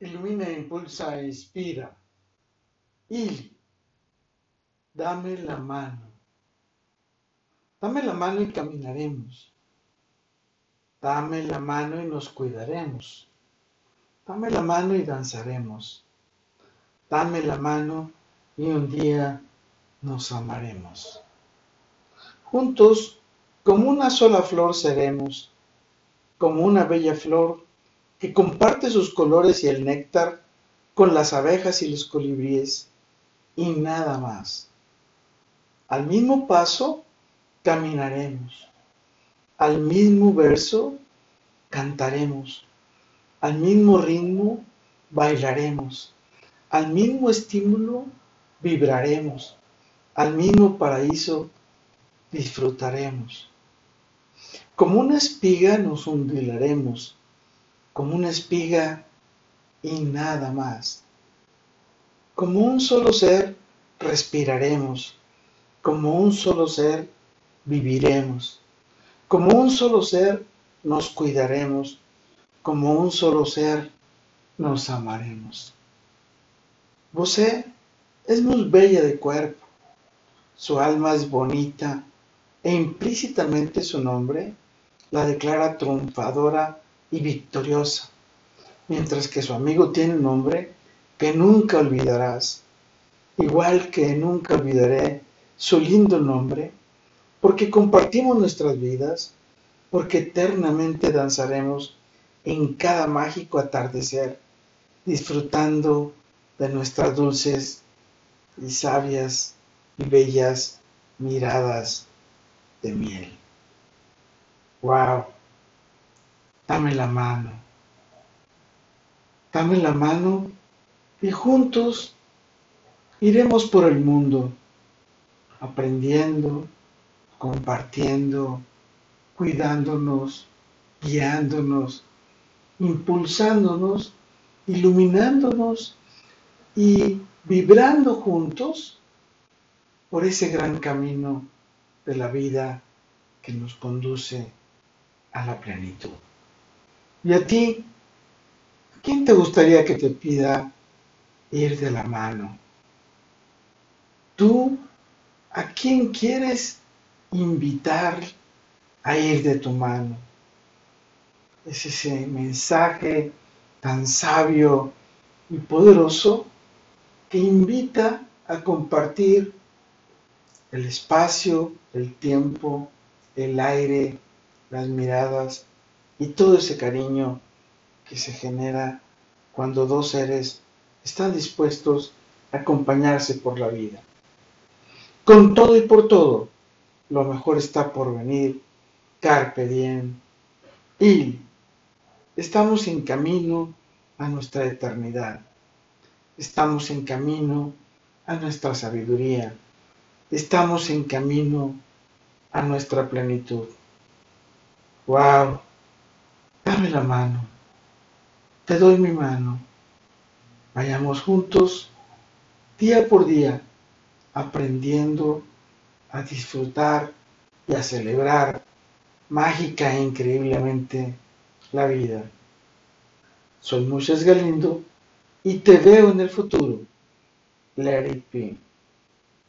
ilumina, impulsa e inspira. Y dame la mano. Dame la mano y caminaremos. Dame la mano y nos cuidaremos. Dame la mano y danzaremos. Dame la mano y un día nos amaremos. Juntos, como una sola flor seremos, como una bella flor que comparte sus colores y el néctar con las abejas y los colibríes, y nada más. Al mismo paso caminaremos, al mismo verso cantaremos, al mismo ritmo bailaremos, al mismo estímulo vibraremos, al mismo paraíso disfrutaremos. Como una espiga nos hundiremos como una espiga y nada más. Como un solo ser respiraremos, como un solo ser viviremos, como un solo ser nos cuidaremos, como un solo ser nos amaremos. José es muy bella de cuerpo, su alma es bonita e implícitamente su nombre la declara triunfadora y victoriosa, mientras que su amigo tiene un nombre que nunca olvidarás, igual que nunca olvidaré su lindo nombre, porque compartimos nuestras vidas, porque eternamente danzaremos en cada mágico atardecer, disfrutando de nuestras dulces y sabias y bellas miradas de miel. ¡Wow! Dame la mano. Dame la mano y juntos iremos por el mundo, aprendiendo, compartiendo, cuidándonos, guiándonos, impulsándonos, iluminándonos y vibrando juntos por ese gran camino de la vida que nos conduce a la plenitud. ¿Y a ti? ¿Quién te gustaría que te pida ir de la mano? ¿Tú a quién quieres invitar a ir de tu mano? Es ese mensaje tan sabio y poderoso que invita a compartir el espacio, el tiempo, el aire, las miradas y todo ese cariño que se genera cuando dos seres están dispuestos a acompañarse por la vida. Con todo y por todo, lo mejor está por venir, carpe diem, y estamos en camino a nuestra eternidad, estamos en camino a nuestra sabiduría, estamos en camino a nuestra plenitud. ¡Wow! Dame la mano. Te doy mi mano. Vayamos juntos, día por día, aprendiendo a disfrutar y a celebrar mágica e increíblemente la vida. Soy Moisés Galindo y te veo en el futuro. Let it be.